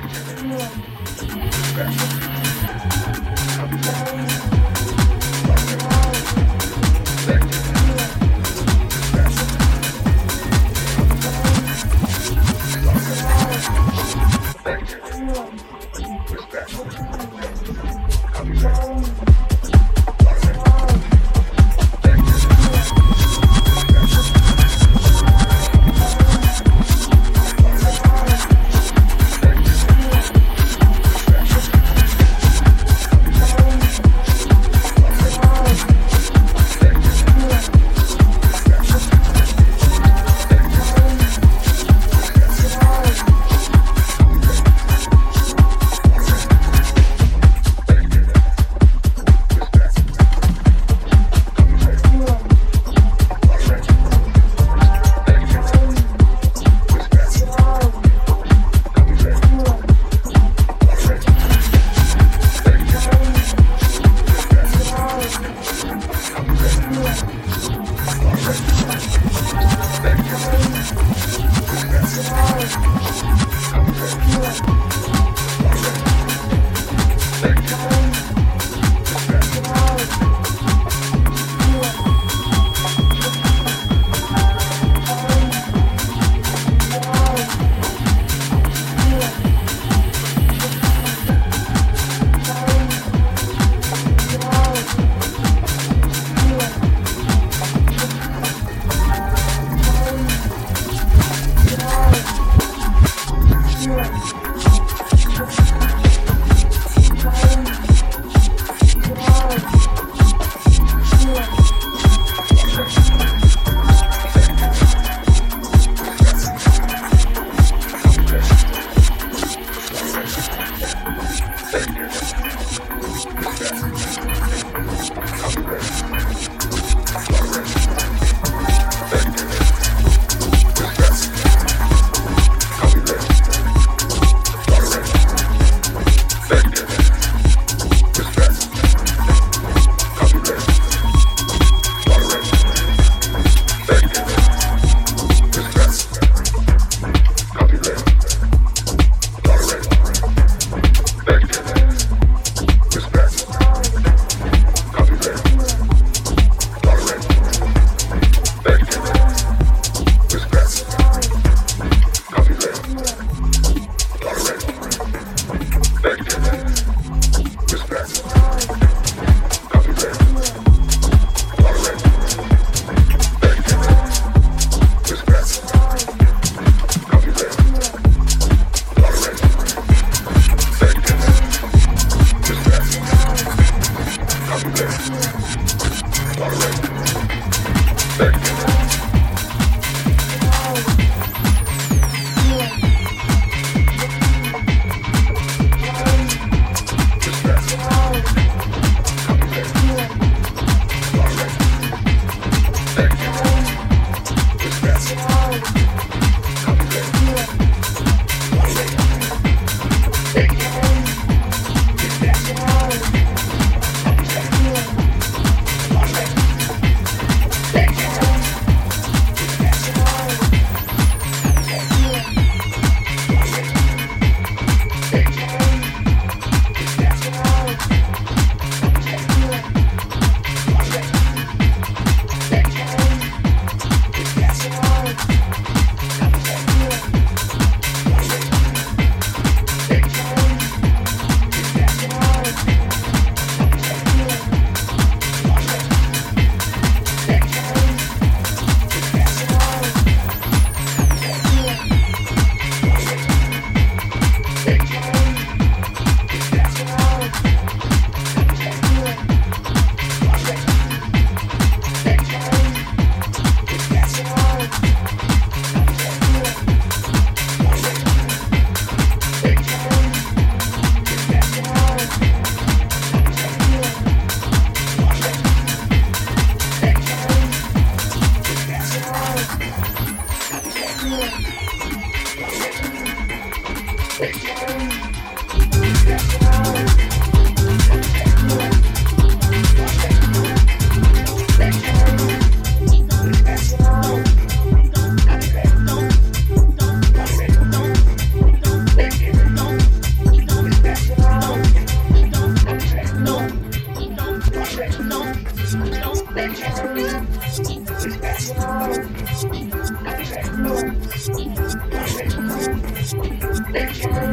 section. Okay. Dispatch.